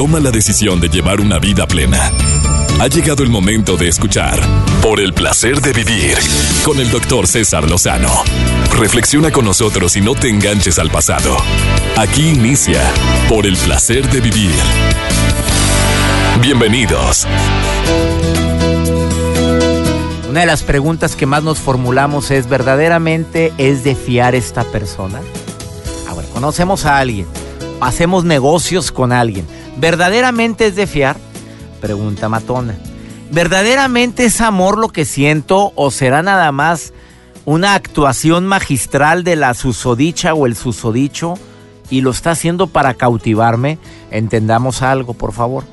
toma la decisión de llevar una vida plena. Ha llegado el momento de escuchar Por el placer de vivir con el doctor César Lozano. Reflexiona con nosotros y no te enganches al pasado. Aquí inicia Por el placer de vivir. Bienvenidos. Una de las preguntas que más nos formulamos es, ¿verdaderamente es de fiar esta persona? Ah, bueno, conocemos a alguien, hacemos negocios con alguien. ¿Verdaderamente es de fiar? Pregunta Matona. ¿Verdaderamente es amor lo que siento o será nada más una actuación magistral de la susodicha o el susodicho y lo está haciendo para cautivarme? Entendamos algo, por favor.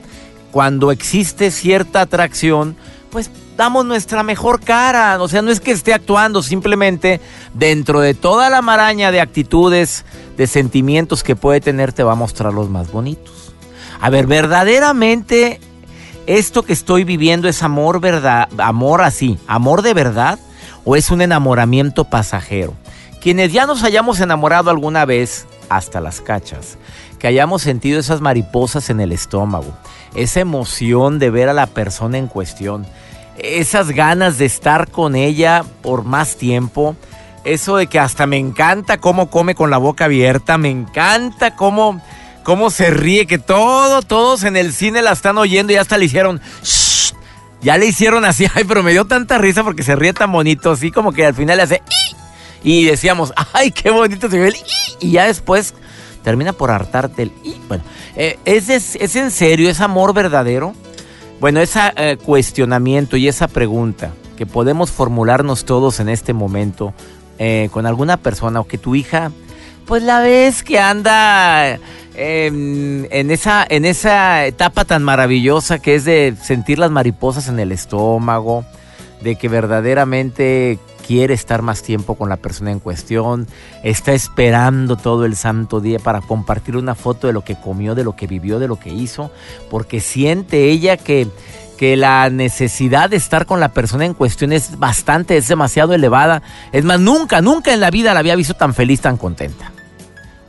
Cuando existe cierta atracción, pues damos nuestra mejor cara. O sea, no es que esté actuando, simplemente dentro de toda la maraña de actitudes, de sentimientos que puede tener, te va a mostrar los más bonitos. A ver, verdaderamente esto que estoy viviendo es amor verdad, amor así, amor de verdad o es un enamoramiento pasajero. Quienes ya nos hayamos enamorado alguna vez, hasta las cachas, que hayamos sentido esas mariposas en el estómago, esa emoción de ver a la persona en cuestión, esas ganas de estar con ella por más tiempo, eso de que hasta me encanta cómo come con la boca abierta, me encanta cómo, cómo se ríe, que todo, todos en el cine la están oyendo y hasta le hicieron... Ya le hicieron así, ay, pero me dio tanta risa porque se ríe tan bonito, así como que al final le hace... Y decíamos, ay, qué bonito se ve el... Y ya después termina por hartarte el... Bueno, eh, ¿es, ¿es en serio? ¿Es amor verdadero? Bueno, ese eh, cuestionamiento y esa pregunta que podemos formularnos todos en este momento eh, con alguna persona o que tu hija, pues la ves que anda em, en, esa, en esa etapa tan maravillosa que es de sentir las mariposas en el estómago, de que verdaderamente quiere estar más tiempo con la persona en cuestión, está esperando todo el santo día para compartir una foto de lo que comió, de lo que vivió, de lo que hizo, porque siente ella que, que la necesidad de estar con la persona en cuestión es bastante, es demasiado elevada. Es más, nunca, nunca en la vida la había visto tan feliz, tan contenta.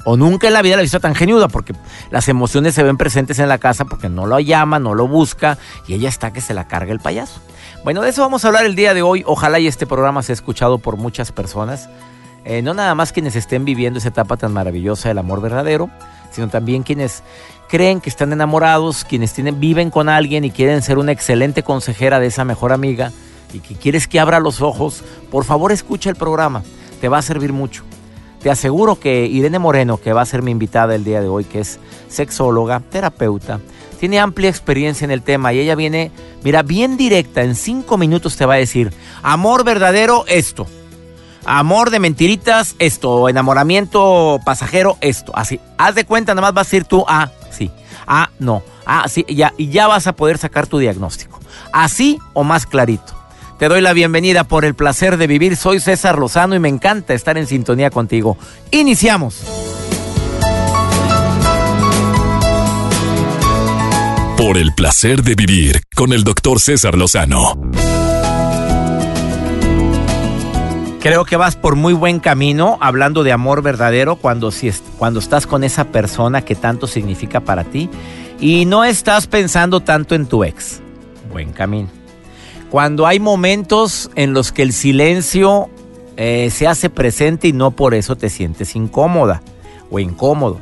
O nunca en la vida la había visto tan genuda, porque las emociones se ven presentes en la casa porque no lo llama, no lo busca y ella está que se la carga el payaso. Bueno, de eso vamos a hablar el día de hoy. Ojalá y este programa sea escuchado por muchas personas. Eh, no nada más quienes estén viviendo esa etapa tan maravillosa del amor verdadero, sino también quienes creen que están enamorados, quienes tienen, viven con alguien y quieren ser una excelente consejera de esa mejor amiga y que quieres que abra los ojos, por favor escucha el programa, te va a servir mucho. Te aseguro que Irene Moreno, que va a ser mi invitada el día de hoy, que es sexóloga, terapeuta, tiene amplia experiencia en el tema y ella viene, mira, bien directa, en cinco minutos te va a decir, amor verdadero, esto. Amor de mentiritas, esto. Enamoramiento pasajero, esto. Así. Haz de cuenta, nada más vas a decir tú, ah, sí. Ah, no. Ah, sí. Ya, y ya vas a poder sacar tu diagnóstico. Así o más clarito. Te doy la bienvenida por el placer de vivir. Soy César Lozano y me encanta estar en sintonía contigo. Iniciamos. Por el placer de vivir con el doctor César Lozano. Creo que vas por muy buen camino hablando de amor verdadero cuando, si cuando estás con esa persona que tanto significa para ti y no estás pensando tanto en tu ex. Buen camino. Cuando hay momentos en los que el silencio eh, se hace presente y no por eso te sientes incómoda o incómodo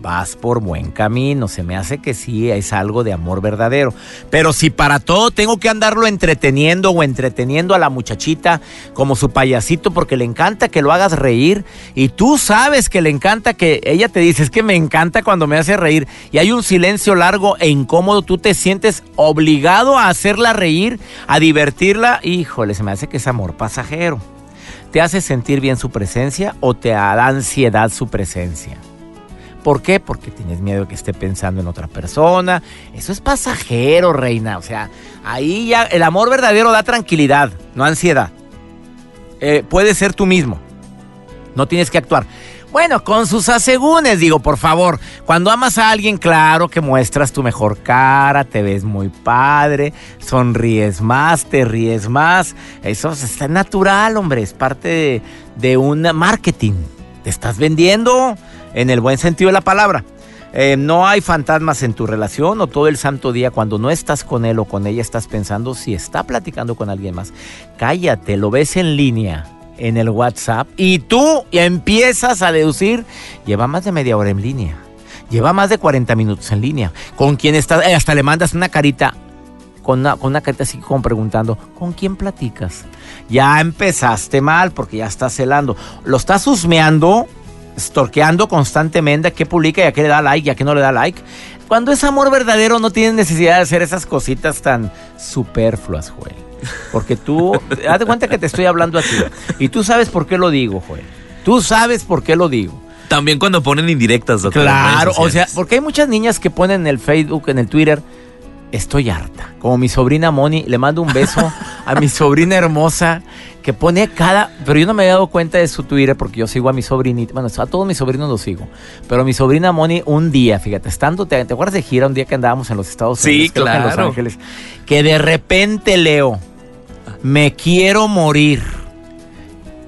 vas por buen camino. Se me hace que sí es algo de amor verdadero. Pero si para todo tengo que andarlo entreteniendo o entreteniendo a la muchachita como su payasito porque le encanta que lo hagas reír y tú sabes que le encanta que ella te dice, es que me encanta cuando me hace reír y hay un silencio largo e incómodo, tú te sientes obligado a hacerla reír, a divertirla, híjole, se me hace que es amor pasajero. ¿Te hace sentir bien su presencia o te da ansiedad su presencia? ¿Por qué? Porque tienes miedo que esté pensando en otra persona. Eso es pasajero, reina. O sea, ahí ya el amor verdadero da tranquilidad, no ansiedad. Eh, puede ser tú mismo. No tienes que actuar. Bueno, con sus asegúnes, digo, por favor. Cuando amas a alguien, claro que muestras tu mejor cara, te ves muy padre, sonríes más, te ríes más. Eso está natural, hombre, es parte de un marketing. Te estás vendiendo en el buen sentido de la palabra. Eh, no hay fantasmas en tu relación o todo el santo día cuando no estás con él o con ella estás pensando si está platicando con alguien más. Cállate, lo ves en línea en el WhatsApp y tú empiezas a deducir, lleva más de media hora en línea, lleva más de 40 minutos en línea, con quién estás, eh, hasta le mandas una carita, con una, con una carita así como preguntando, ¿con quién platicas? Ya empezaste mal porque ya estás celando, lo estás husmeando storqueando constantemente a qué publica y a qué le da like y a qué no le da like. Cuando es amor verdadero no tienes necesidad de hacer esas cositas tan superfluas, Joel. Porque tú, haz de cuenta que te estoy hablando a ti. Y tú sabes por qué lo digo, Joel. Tú sabes por qué lo digo. También cuando ponen indirectas, doctor. Claro, o sea, porque hay muchas niñas que ponen en el Facebook, en el Twitter, estoy harta. Como mi sobrina Moni, le mando un beso a mi sobrina hermosa que pone cada... Pero yo no me había dado cuenta de su Twitter porque yo sigo a mi sobrinita. Bueno, a todos mis sobrinos los sigo. Pero mi sobrina Moni un día, fíjate, estando... ¿Te, acuerdas de gira un día que andábamos en los Estados Unidos? Sí, claro. En Los Ángeles. Que de repente leo, me quiero morir.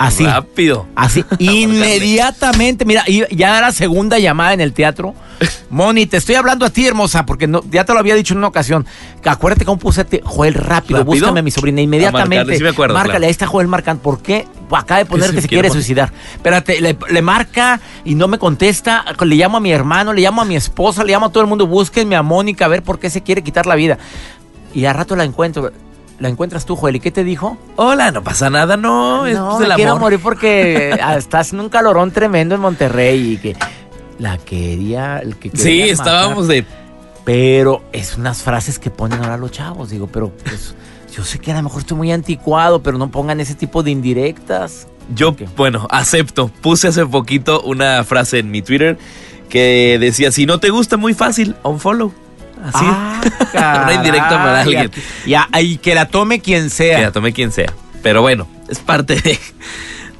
Así. Rápido. Así. inmediatamente. Mira, ya era segunda llamada en el teatro. Moni, te estoy hablando a ti, hermosa, porque no, ya te lo había dicho en una ocasión. Acuérdate cómo puse a ti. Joel, rápido, ¿Rápido? búscame a mi sobrina inmediatamente. marcarle, sí me acuerdo, Márcale, claro. ahí está Joel marcando. ¿Por qué? Acaba de poner que se quiere suicidar. Espérate, le, le marca y no me contesta. Le llamo a mi hermano, le llamo a mi esposa, le llamo a todo el mundo. Búsquenme a Mónica a ver por qué se quiere quitar la vida. Y a rato la encuentro. La encuentras tú, Joel. ¿Y qué te dijo? Hola, no pasa nada, no. es No, del me quiero amor. morir porque ah, estás en un calorón tremendo en Monterrey y que la quería, el que Sí, estábamos matar. de. Pero es unas frases que ponen ahora los chavos. Digo, pero pues, yo sé que a lo mejor estoy muy anticuado, pero no pongan ese tipo de indirectas. Yo, bueno, acepto. Puse hace poquito una frase en mi Twitter que decía: si no te gusta, muy fácil, unfollow. Así. Ah, Una indirecta para alguien. Ya, y que la tome quien sea. Que la tome quien sea. Pero bueno, es parte de,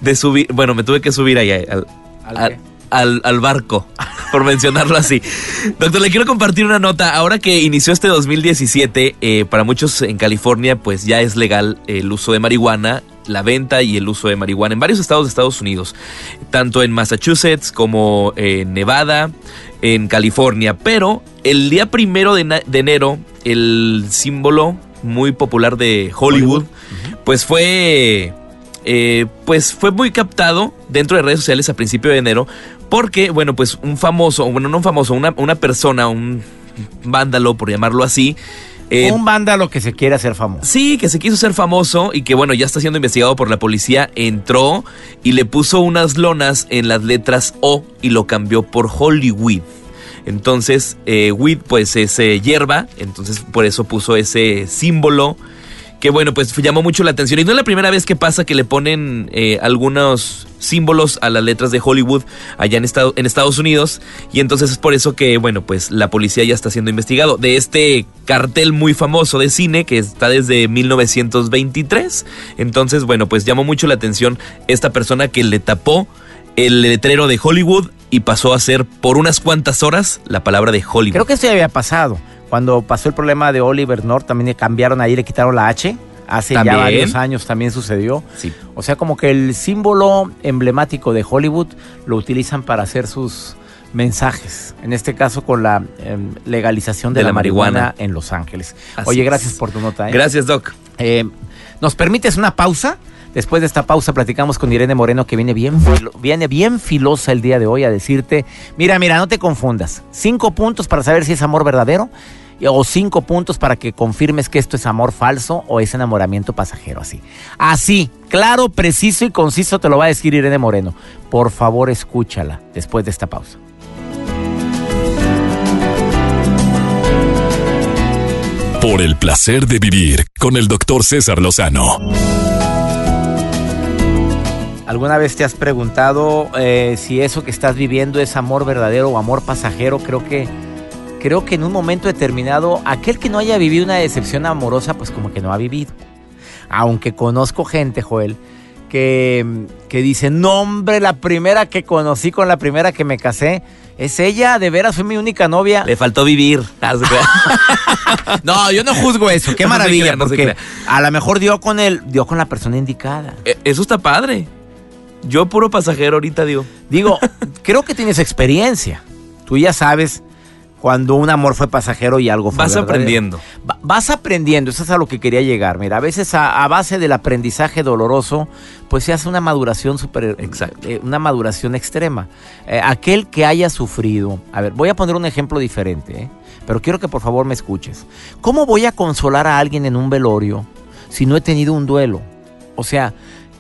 de subir. Bueno, me tuve que subir ahí al, ¿Al al, qué? al- al barco, por mencionarlo así. Doctor, le quiero compartir una nota. Ahora que inició este 2017, eh, para muchos en California, pues ya es legal el uso de marihuana, la venta y el uso de marihuana en varios estados de Estados Unidos, tanto en Massachusetts como en Nevada, en California. Pero el día primero de, de enero, el símbolo muy popular de Hollywood, pues fue eh, pues fue muy captado dentro de redes sociales a principio de enero porque, bueno, pues un famoso, bueno, no un famoso, una, una persona, un vándalo, por llamarlo así, eh, un vándalo que se quiere hacer famoso. Sí, que se quiso ser famoso y que bueno, ya está siendo investigado por la policía, entró y le puso unas lonas en las letras O y lo cambió por Hollywood. Entonces, eh, weed pues es eh, hierba, entonces por eso puso ese símbolo que bueno, pues llamó mucho la atención. Y no es la primera vez que pasa que le ponen eh, algunos símbolos a las letras de Hollywood allá en, Estado- en Estados Unidos. Y entonces es por eso que, bueno, pues la policía ya está siendo investigado. De este cartel muy famoso de cine que está desde 1923. Entonces, bueno, pues llamó mucho la atención esta persona que le tapó el letrero de Hollywood y pasó a ser por unas cuantas horas la palabra de Hollywood. Creo que esto ya había pasado. Cuando pasó el problema de Oliver North, también le cambiaron ahí, le quitaron la H. Hace También. ya varios años también sucedió. Sí. O sea, como que el símbolo emblemático de Hollywood lo utilizan para hacer sus mensajes. En este caso con la em, legalización de, De la, la marihuana. marihuana. en Los Ángeles. Así Oye, es. gracias por tu nota. ¿eh? Gracias, Doc. Eh, ¿Nos permites una pausa? Después de esta pausa platicamos con Irene Moreno que viene bien, viene bien filosa el día de hoy a decirte, mira, mira, no te confundas. Cinco puntos para saber si es amor verdadero o cinco puntos para que confirmes que esto es amor falso o es enamoramiento pasajero, así. Así, claro, preciso y conciso te lo va a decir Irene Moreno. Por favor, escúchala después de esta pausa. Por el placer de vivir con el doctor César Lozano. ¿Alguna vez te has preguntado eh, si eso que estás viviendo es amor verdadero o amor pasajero? Creo que, creo que en un momento determinado, aquel que no haya vivido una decepción amorosa, pues como que no ha vivido. Aunque conozco gente, Joel, que, que dice, no hombre, la primera que conocí con la primera que me casé, es ella, de veras fue mi única novia. Le faltó vivir. No, yo no juzgo eso, qué maravilla, no porque a lo mejor dio con el, dio con la persona indicada. Eh, Eso está padre. Yo puro pasajero ahorita digo. Digo, creo que tienes experiencia. Tú ya sabes cuando un amor fue pasajero y algo fue Vas verdadero. aprendiendo. Va- Vas aprendiendo, eso es a lo que quería llegar. Mira, a veces a, a base del aprendizaje doloroso, pues se hace una maduración super, Exacto. eh, una maduración extrema. Eh, aquel que haya sufrido, a ver, voy a poner un ejemplo diferente, ¿eh? pero quiero que por favor me escuches. ¿Cómo voy a consolar a alguien en un velorio si no he tenido un duelo? O sea,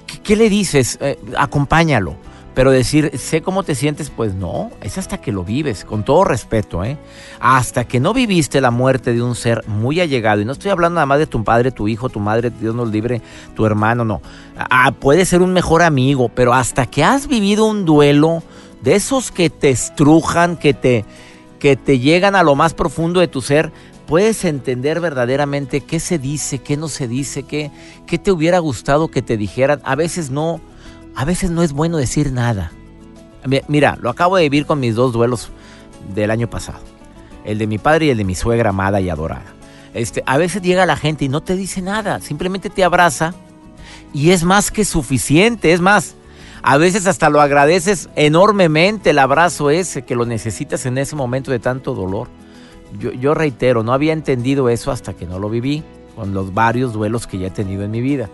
¿qué, qué le dices? Acompáñalo. Pero decir, sé cómo te sientes, pues no, es hasta que lo vives, con todo respeto, ¿eh? Hasta que no viviste la muerte de un ser muy allegado, y no estoy hablando nada más de tu padre, tu hijo, tu madre, Dios nos libre, tu hermano, no. Ah, puede ser un mejor amigo, pero hasta que has vivido un duelo de esos que te estrujan, que te, que te llegan a lo más profundo de tu ser, puedes entender verdaderamente qué se dice, qué no se dice, qué, qué te hubiera gustado que te dijeran. A veces no, a veces no es bueno decir nada. Mi- Mira, lo acabo de vivir con mis dos duelos del año pasado. El de mi padre y el de mi suegra amada y adorada. Este, a veces llega la gente y no te dice nada, simplemente te abraza y es más que suficiente, es más, a veces hasta lo agradeces enormemente el abrazo ese que lo necesitas en ese momento de tanto dolor. Yo, yo reitero, no había entendido eso hasta que no lo viví, con los varios duelos que ya he tenido en mi vida,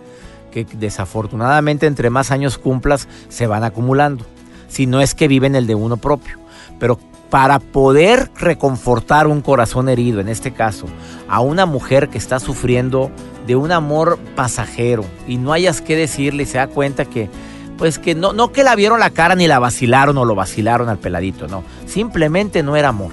que desafortunadamente entre más años cumplas se van acumulando, si no es que viven el de uno propio. Pero para poder reconfortar un corazón herido, en este caso, a una mujer que está sufriendo de un amor pasajero y no hayas que decirle y se da cuenta que, pues que no, no que la vieron la cara ni la vacilaron o lo vacilaron al peladito, no, simplemente no era amor.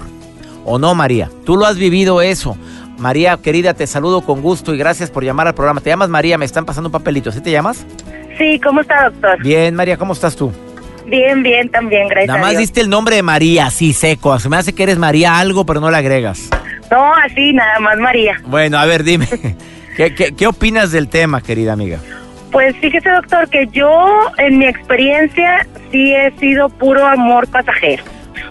¿O no, María? Tú lo has vivido eso. María, querida, te saludo con gusto y gracias por llamar al programa. Te llamas María, me están pasando un papelito. ¿Sí te llamas? Sí, ¿cómo está, doctor? Bien, María, ¿cómo estás tú? Bien, bien, también, gracias Nada a más Dios. diste el nombre de María, así seco. Se me hace que eres María algo, pero no le agregas. No, así, nada más María. Bueno, a ver, dime. ¿Qué, qué, qué opinas del tema, querida amiga? Pues fíjese, doctor, que yo, en mi experiencia, sí he sido puro amor pasajero.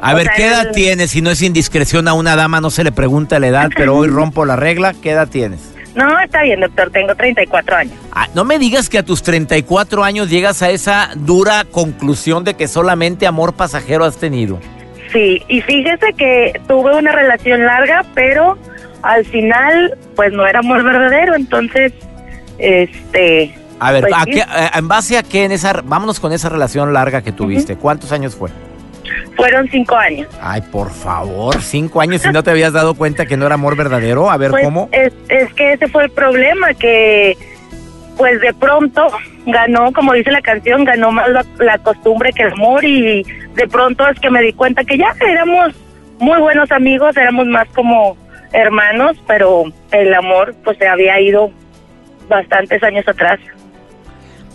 A O ver, sea, ¿qué edad el- tienes? Si no es indiscreción a una dama, no se le pregunta la edad, pero hoy rompo la regla. ¿Qué edad tienes? No, está bien, doctor, tengo 34 años. Ah, no me digas que a tus 34 años llegas a esa dura conclusión de que solamente amor pasajero has tenido. Sí, y fíjese que tuve una relación larga, pero al final, pues no era amor verdadero, entonces, este... A ver, Pues ¿a sí. qué- eh, ¿en base a qué en esa, vámonos con esa relación larga que tuviste? ¿Cuántos años fue? Fueron cinco años. Ay, por favor, cinco años y no te habías dado cuenta que no era amor verdadero. A ver, Pues, ¿cómo? Es, es que ese fue el problema, que pues de pronto ganó, como dice la canción, ganó más la, la costumbre que el amor y de pronto es que me di cuenta que ya éramos muy buenos amigos, éramos más como hermanos, pero el amor pues se había ido bastantes años atrás.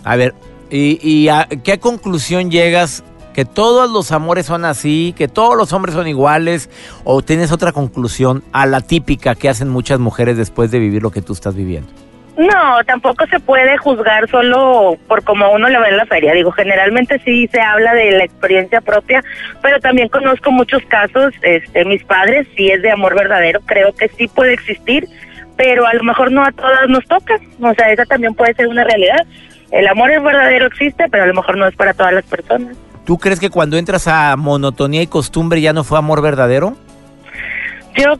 A ver, ¿y, y a qué conclusión llegas? ¿Que todos los amores son así? ¿Que todos los hombres son iguales? ¿O tienes otra conclusión a la típica que hacen muchas mujeres después de vivir lo que tú estás viviendo? No, tampoco se puede juzgar solo por como uno le ve en la feria. Digo, generalmente sí se habla de la experiencia propia, pero también conozco muchos casos. Este, mis padres sí es de amor verdadero, creo que sí puede existir, pero a lo mejor no a todas nos toca. O sea, esa también puede ser una realidad. El amor es verdadero existe, pero a lo mejor no es para todas las personas. ¿Tú crees que cuando entras a monotonía y costumbre ya no fue amor verdadero? Yo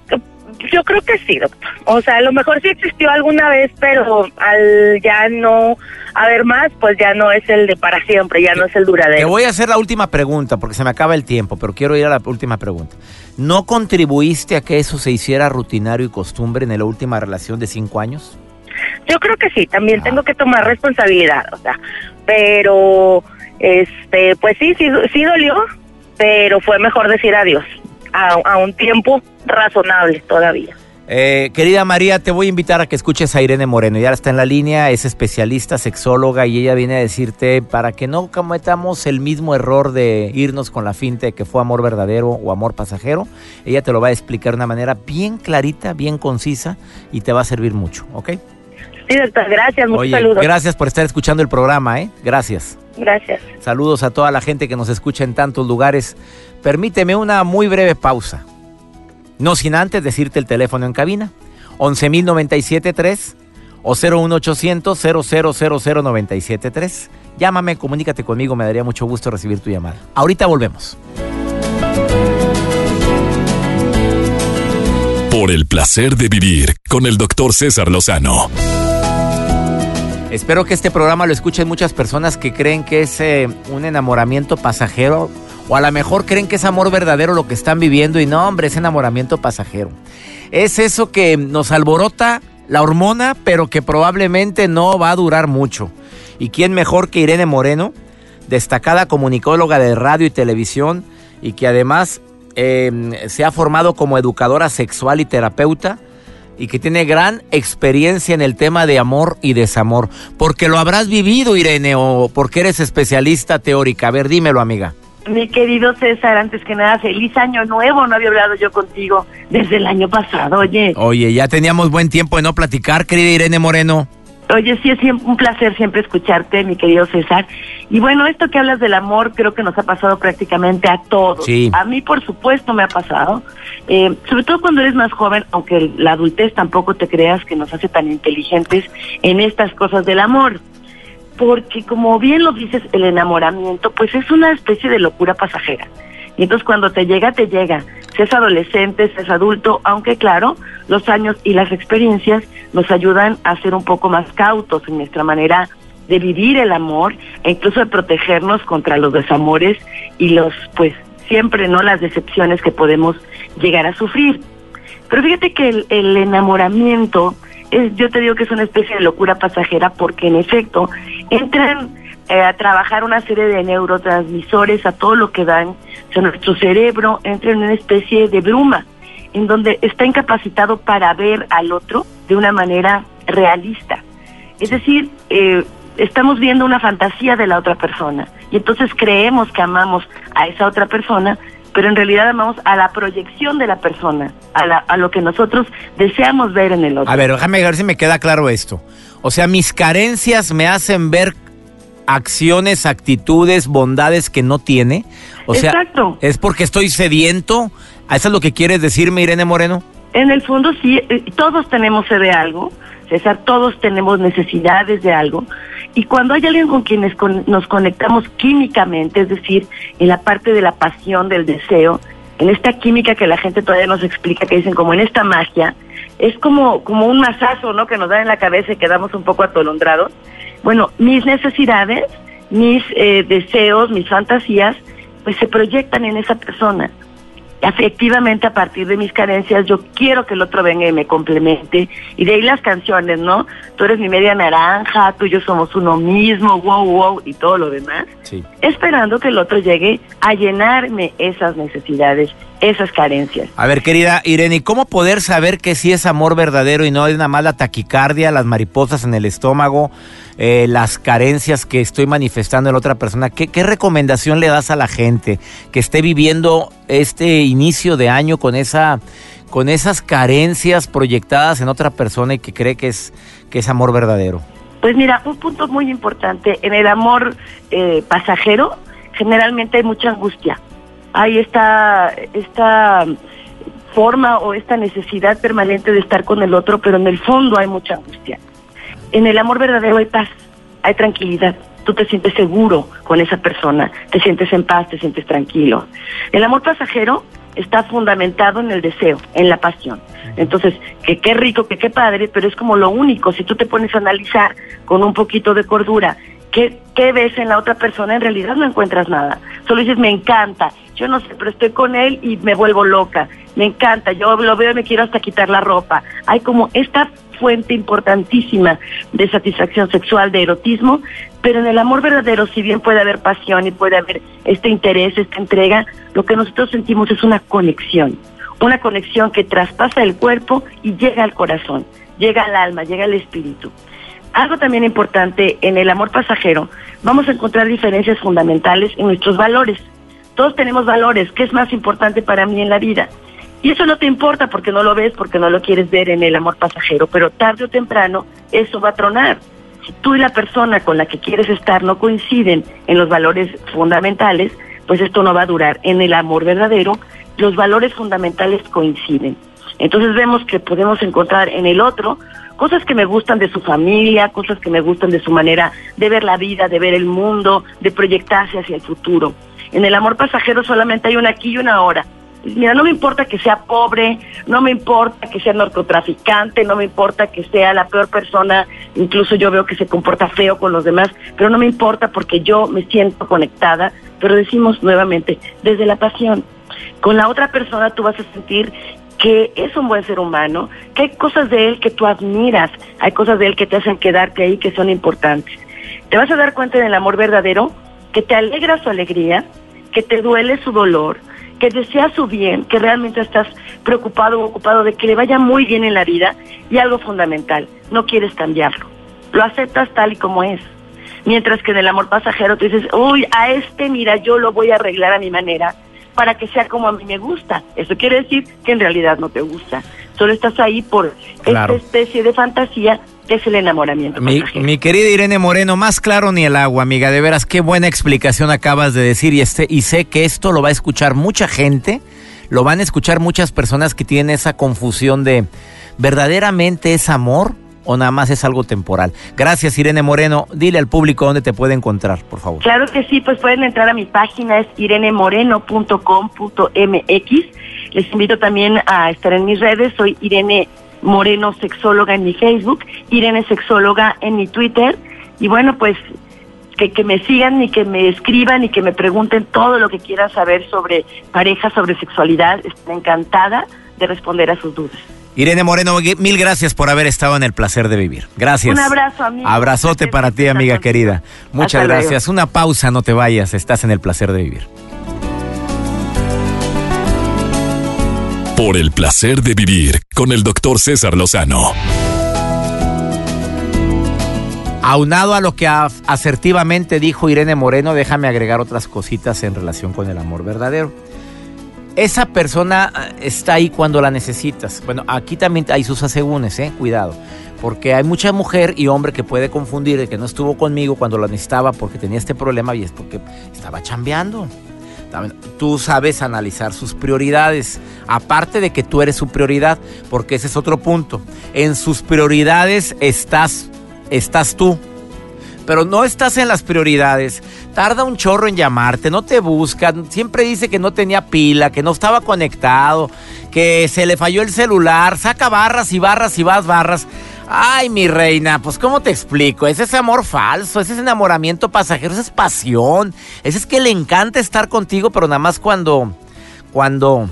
yo creo que sí, doctor. O sea, a lo mejor sí existió alguna vez, pero al ya no haber más, pues ya no es el de para siempre, ya no es el Te duradero. voy a hacer la última pregunta porque se me acaba el tiempo, pero quiero ir a la última pregunta. ¿No contribuiste a que eso se hiciera rutinario y costumbre en la última relación de cinco años? Yo creo que sí, también Ah. tengo que tomar responsabilidad, o sea, pero este, pues sí, sí, sí dolió, pero fue mejor decir adiós a, un tiempo razonable todavía. Eh, querida María, te voy a invitar a que escuches a Irene Moreno. Ya está en la línea, es especialista, sexóloga, y ella viene a decirte para que no cometamos el mismo error de irnos con la finta de que fue amor verdadero o amor pasajero. Ella te lo va a explicar de una manera bien clarita, bien concisa, y te va a servir mucho, ¿ok? Sí, doctor, gracias, muchos Oye, saludos. gracias por estar escuchando el programa, ¿eh? Gracias. Gracias. Saludos a toda la gente que nos escucha en tantos lugares. Permíteme una muy breve pausa. No sin antes decirte el teléfono en cabina. 11.097.3 o 01800 0000973. Llámame, comunícate conmigo, me daría mucho gusto recibir tu llamada. Ahorita volvemos. Por el placer de vivir con el doctor César Lozano. Espero que este programa lo escuchen muchas personas que creen que es eh, un enamoramiento pasajero o a lo mejor creen que es amor verdadero lo que están viviendo y no, hombre, es enamoramiento pasajero. Es eso que nos alborota la hormona, pero que probablemente no va a durar mucho. ¿Y quién mejor que Irene Moreno, destacada comunicóloga de radio y televisión y que además eh, se ha formado como educadora sexual y terapeuta? y que tiene gran experiencia en el tema de amor y desamor. Porque lo habrás vivido, Irene, o porque eres especialista teórica. A ver, dímelo, amiga. Mi querido César, antes que nada, feliz año nuevo. No había hablado yo contigo desde el año pasado, oye. Oye, ya teníamos buen tiempo de no platicar, querida Irene Moreno. Oye, sí, es un placer siempre escucharte, mi querido César. Y bueno, esto que hablas del amor creo que nos ha pasado prácticamente a todos. Sí. A mí, por supuesto, me ha pasado. Eh, sobre todo cuando eres más joven, aunque la adultez tampoco te creas que nos hace tan inteligentes en estas cosas del amor. Porque como bien lo dices, el enamoramiento, pues es una especie de locura pasajera. Y entonces cuando te llega, te llega. Seas adolescente, seas adulto, aunque claro, los años y las experiencias nos ayudan a ser un poco más cautos en nuestra manera de vivir el amor e incluso de protegernos contra los desamores y los, pues, siempre, ¿no? Las decepciones que podemos llegar a sufrir. Pero fíjate que el, el enamoramiento, es, yo te digo que es una especie de locura pasajera porque en efecto entran eh, a trabajar una serie de neurotransmisores a todo lo que dan, o sea, nuestro cerebro entra en una especie de bruma, en donde está incapacitado para ver al otro de una manera realista. Es decir, eh, estamos viendo una fantasía de la otra persona y entonces creemos que amamos a esa otra persona, pero en realidad amamos a la proyección de la persona, a, la, a lo que nosotros deseamos ver en el otro. A ver, déjame ver si me queda claro esto. O sea, mis carencias me hacen ver acciones, actitudes, bondades que no tiene. O sea, Exacto. es porque estoy sediento. ¿Eso es lo que quieres decirme, Irene Moreno? En el fondo sí, eh, todos tenemos sed de algo, César, todos tenemos necesidades de algo. Y cuando hay alguien con quien con- nos conectamos químicamente, es decir, en la parte de la pasión, del deseo, en esta química que la gente todavía nos explica, que dicen como en esta magia, es como, como un masazo, ¿no? Que nos da en la cabeza y quedamos un poco atolondrados. Bueno, mis necesidades, mis eh, deseos, mis fantasías, pues se proyectan en esa persona. Efectivamente, a partir de mis carencias, yo quiero que el otro venga y me complemente. Y de ahí las canciones, ¿no? Tú eres mi media naranja, tú y yo somos uno mismo, wow, wow, y todo lo demás. Sí. Esperando que el otro llegue a llenarme esas necesidades, esas carencias. A ver, querida Irene, ¿y ¿cómo poder saber que sí es amor verdadero y no es nada más la taquicardia, las mariposas en el estómago, eh, las carencias que estoy manifestando en la otra persona? ¿Qué, ¿Qué recomendación le das a la gente que esté viviendo este inicio de año con esa con esas carencias proyectadas en otra persona y que cree que es que es amor verdadero? Pues mira, un punto muy importante, en el amor eh, pasajero generalmente hay mucha angustia. Hay esta, esta forma o esta necesidad permanente de estar con el otro, pero en el fondo hay mucha angustia. En el amor verdadero hay paz, hay tranquilidad. Tú te sientes seguro con esa persona, te sientes en paz, te sientes tranquilo. El amor pasajero está fundamentado en el deseo, en la pasión. Entonces, que qué rico, que qué padre, pero es como lo único. Si tú te pones a analizar con un poquito de cordura, ¿qué, ves en la otra persona? En realidad no encuentras nada. Solo dices, me encanta. Yo no sé, pero estoy con él y me vuelvo loca. Me encanta. Yo lo veo y me quiero hasta quitar la ropa. Hay como esta fuente importantísima de satisfacción sexual, de erotismo, pero en el amor verdadero, si bien puede haber pasión y puede haber este interés, esta entrega, lo que nosotros sentimos es una conexión, una conexión que traspasa el cuerpo y llega al corazón, llega al alma, llega al espíritu. Algo también importante, en el amor pasajero vamos a encontrar diferencias fundamentales en nuestros valores. Todos tenemos valores, ¿qué es más importante para mí en la vida? Y eso no te importa porque no lo ves, porque no lo quieres ver en el amor pasajero, pero tarde o temprano eso va a tronar. Si tú y la persona con la que quieres estar no coinciden en los valores fundamentales, pues esto no va a durar. En el amor verdadero, los valores fundamentales coinciden. Entonces vemos que podemos encontrar en el otro cosas que me gustan de su familia, cosas que me gustan de su manera de ver la vida, de ver el mundo, de proyectarse hacia el futuro. En el amor pasajero solamente hay una aquí y una ahora. Mira, no me importa que sea pobre, no me importa que sea narcotraficante, no me importa que sea la peor persona, incluso yo veo que se comporta feo con los demás, pero no me importa porque yo me siento conectada, pero decimos nuevamente, desde la pasión. Con la otra persona tú vas a sentir que es un buen ser humano, que hay cosas de él que tú admiras, hay cosas de él que te hacen quedarte ahí que son importantes. Te vas a dar cuenta del amor verdadero, que te alegra su alegría, que te duele su dolor, que deseas su bien, que realmente estás preocupado o ocupado de que le vaya muy bien en la vida y algo fundamental, no quieres cambiarlo. Lo aceptas tal y como es. Mientras que en el amor pasajero tú dices, uy, a este, mira, yo lo voy a arreglar a mi manera para que sea como a mí me gusta. Eso quiere decir que en realidad no te gusta. Solo estás ahí por esta especie de fantasía que es el enamoramiento. Mi, mi, querida Irene Moreno, más claro ni el agua, amiga. De veras, qué buena explicación acabas de decir. Y, este, y sé que esto lo va a escuchar mucha gente. Lo van a escuchar muchas personas que tienen esa confusión de verdaderamente es amor o nada más es algo temporal. Gracias, Irene Moreno. Dile al público dónde te puede encontrar, por favor. Claro que sí, pues pueden entrar a mi página, es irenemoreno.com.mx. Les invito también a estar en mis redes, soy Irene Moreno Sexóloga en mi Facebook, Irene Sexóloga en mi Twitter. Y bueno, pues que, que, me sigan y que me escriban y que me pregunten todo lo que quieran saber sobre pareja, sobre sexualidad. Estoy encantada de responder a sus dudas. Irene Moreno, mil gracias por haber estado en el placer de vivir. Gracias. Un abrazo, amigo. Abrazote para ti, amiga querida. Muchas gracias. Una pausa, no te vayas. Estás en el placer de vivir. Por el placer de vivir con el doctor César Lozano. Aunado a lo que asertivamente dijo Irene Moreno, déjame agregar otras cositas en relación con el amor verdadero esa persona ah, está ahí cuando la necesitas. Bueno, aquí también hay sus asegúnes, ¿eh? Cuidado. Porque hay mucha mujer y hombre que puede confundir de que no estuvo conmigo cuando la necesitaba porque tenía este problema y es porque estaba chambeando. Tú sabes analizar sus prioridades, aparte de que tú eres su prioridad, porque ese es otro punto. En sus prioridades estás, estás tú pero no estás en las prioridades. Tarda un chorro en llamarte, no te buscan. Siempre dice que no tenía pila, que no estaba conectado, que se le falló el celular. Saca barras y barras y vas barras. Ay, mi reina, pues ¿cómo te explico? Ese es amor falso, ese es enamoramiento pasajero, esa es pasión. Ese es que le encanta estar contigo, pero nada más cuando, cuando,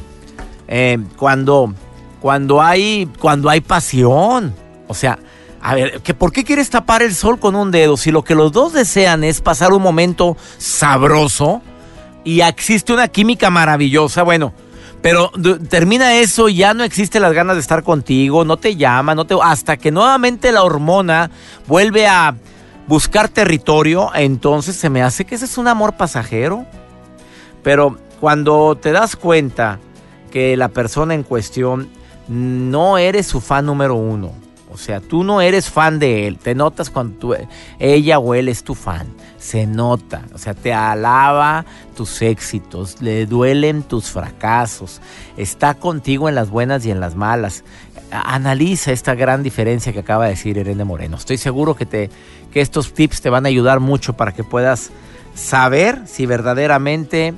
eh, cuando, cuando hay, cuando hay pasión. O sea, a ver, ¿que ¿por qué quieres tapar el sol con un dedo? Si lo que los dos desean es pasar un momento sabroso y existe una química maravillosa, bueno, pero termina eso ya no existe las ganas de estar contigo, no te llama, no te hasta que nuevamente la hormona vuelve a buscar territorio, entonces se me hace que ese es un amor pasajero. Pero cuando te das cuenta que la persona en cuestión no eres su fan número uno, o sea, tú no eres fan de él. Te notas cuando ella o él es tu fan. Se nota. O sea, te alaba tus éxitos. Le duelen tus fracasos. Está contigo en las buenas y en las malas. Analiza esta gran diferencia que acaba de decir Irene Moreno. Estoy seguro que, te, que estos tips te van a ayudar mucho para que puedas saber si verdaderamente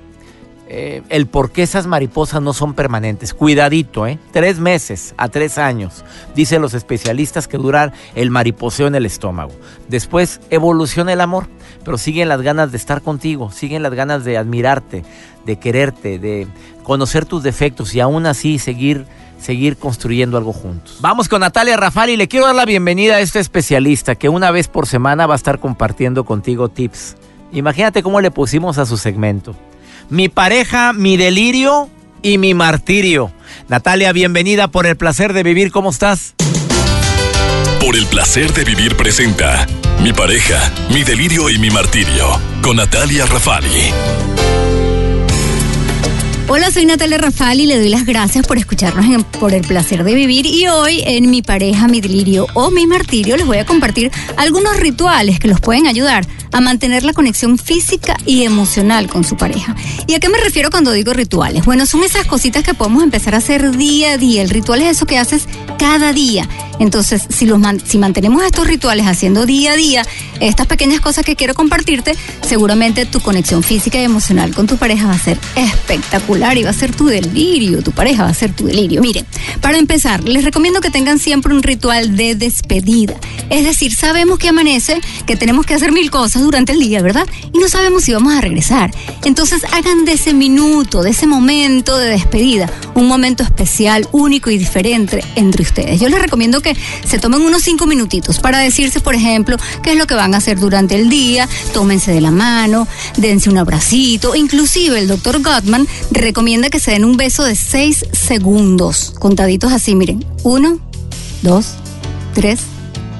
eh, el por qué esas mariposas no son permanentes. Cuidadito, ¿eh? Tres meses a tres años, dicen los especialistas que duran el mariposeo en el estómago. Después evoluciona el amor, pero siguen las ganas de estar contigo, siguen las ganas de admirarte, de quererte, de conocer tus defectos y aún así seguir seguir construyendo algo juntos. Vamos con Natalia Rafal y le quiero dar la bienvenida a este especialista que una vez por semana va a estar compartiendo contigo tips. Imagínate cómo le pusimos a su segmento mi pareja, mi delirio y mi martirio. Natalia, bienvenida por el placer de vivir. ¿Cómo estás? Por el placer de vivir presenta Mi pareja, mi delirio y mi martirio con Natalia Rafali. Hola, soy Natalia Rafal y le doy las gracias por escucharnos en Por el placer de vivir. Y hoy en Mi pareja, mi delirio o mi martirio les voy a compartir algunos rituales que los pueden ayudar a mantener la conexión física y emocional con su pareja. ¿Y a qué me refiero cuando digo rituales? Bueno, son esas cositas que podemos empezar a hacer día a día. El ritual es eso que haces cada día. Entonces, si, los si mantenemos estos rituales haciendo día a día estas pequeñas cosas que quiero compartirte, seguramente tu conexión física y emocional con tu pareja va a ser espectacular y va a ser tu delirio. Tu pareja va a ser tu delirio. Mire, para empezar, les recomiendo que tengan siempre un ritual de despedida. Es decir, sabemos que amanece, que tenemos que hacer mil cosas durante el día, ¿verdad? Y no sabemos si vamos a regresar. Entonces, hagan de ese minuto, de ese momento de despedida, un momento especial, único y diferente entre ustedes. Yo les recomiendo que se tomen unos cinco minutitos para decirse, por ejemplo, qué es lo que van a hacer durante el día, tómense de la mano, dense un abracito, inclusive el doctor Gottman recomienda que se den un beso de seis segundos, contaditos así, miren, uno, dos, tres,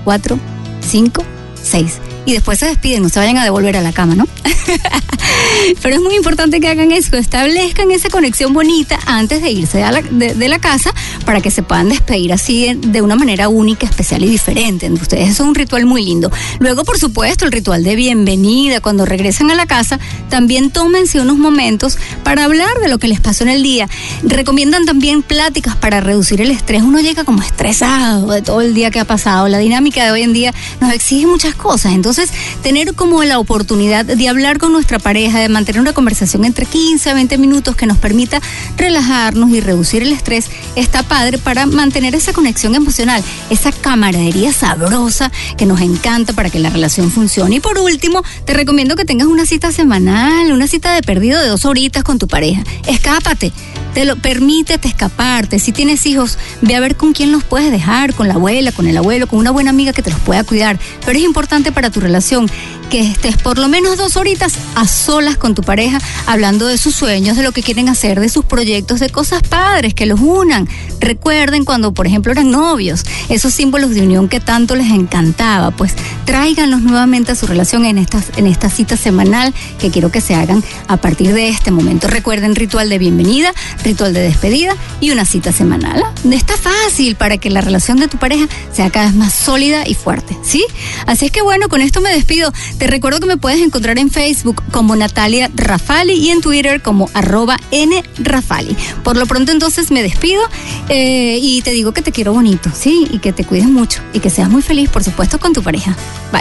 cuatro, cinco, seis y después se despiden, no se vayan a devolver a la cama, ¿no? Pero es muy importante que hagan eso, establezcan esa conexión bonita antes de irse de, la casa para que se puedan despedir así de, una manera única, especial y diferente entre ustedes. Eso es un ritual muy lindo. Luego, por supuesto, el ritual de bienvenida, cuando regresen a la casa, también tómense unos momentos para hablar de lo que les pasó en el día. Recomiendan también pláticas para reducir el estrés. Uno llega como estresado de todo el día que ha pasado. La dinámica de hoy en día nos exige muchas cosas. Entonces, tener como la oportunidad de hablar con nuestra pareja, de mantener una conversación entre 15 a 20 minutos que nos permita relajarnos y reducir el estrés, está padre para mantener esa conexión emocional, esa camaradería sabrosa que nos encanta para que la relación funcione. Y por último, te recomiendo que tengas una cita semanal, una cita de perdido de dos horitas con tu pareja. Escápate te lo permítete escaparte. Si tienes hijos, ve a ver con quién los puedes dejar, con la abuela, con el abuelo, con una buena amiga que te los pueda cuidar. Pero es importante para tu relación que estés por lo menos dos horitas a solas con tu pareja, hablando de sus sueños, de lo que quieren hacer, de sus proyectos, de cosas padres que los unan. Recuerden cuando, por ejemplo, eran novios, esos símbolos de unión que tanto les encantaba, pues tráiganlos nuevamente a su relación en, estas, en esta cita semanal que quiero que se hagan a partir de este momento. Recuerden ritual de bienvenida, ritual de despedida y una cita semanal. Está fácil para que la relación de tu pareja sea cada vez más sólida y fuerte, ¿sí? Así es que bueno, con esto me despido. Te recuerdo que me puedes encontrar en Facebook como Natalia Rafali y en Twitter como arroba nrafali. Por lo pronto entonces me despido eh, y te digo que te quiero bonito, ¿sí? Y que te cuides mucho y que seas muy feliz, por supuesto, con tu pareja. Bye.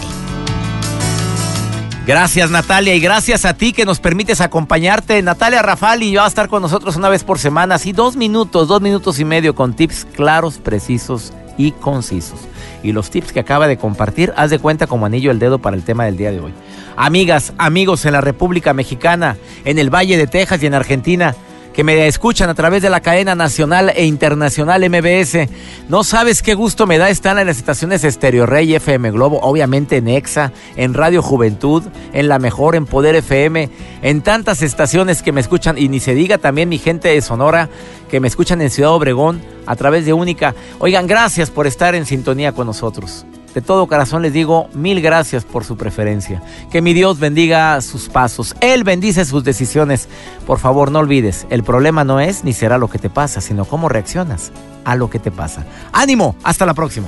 Gracias Natalia y gracias a ti que nos permites acompañarte. Natalia Rafali va a estar con nosotros una vez por semana, así dos minutos, dos minutos y medio con tips claros, precisos y concisos. Y los tips que acaba de compartir, haz de cuenta como anillo el dedo para el tema del día de hoy. Amigas, amigos en la República Mexicana, en el Valle de Texas y en Argentina que me escuchan a través de la cadena nacional e internacional MBS. No sabes qué gusto me da estar en las estaciones Estéreo Rey FM Globo, obviamente en EXA, en Radio Juventud, en La Mejor, en Poder FM, en tantas estaciones que me escuchan y ni se diga también mi gente de Sonora que me escuchan en Ciudad Obregón a través de Única. Oigan, gracias por estar en sintonía con nosotros. De todo corazón les digo mil gracias por su preferencia. Que mi Dios bendiga sus pasos. Él bendice sus decisiones. Por favor, no olvides, el problema no es ni será lo que te pasa, sino cómo reaccionas a lo que te pasa. Ánimo, hasta la próxima.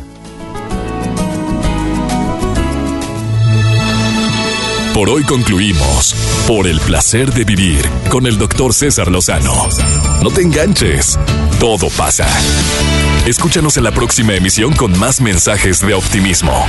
Por hoy concluimos por el placer de vivir con el doctor César Lozano. No te enganches, todo pasa. Escúchanos en la próxima emisión con más mensajes de optimismo.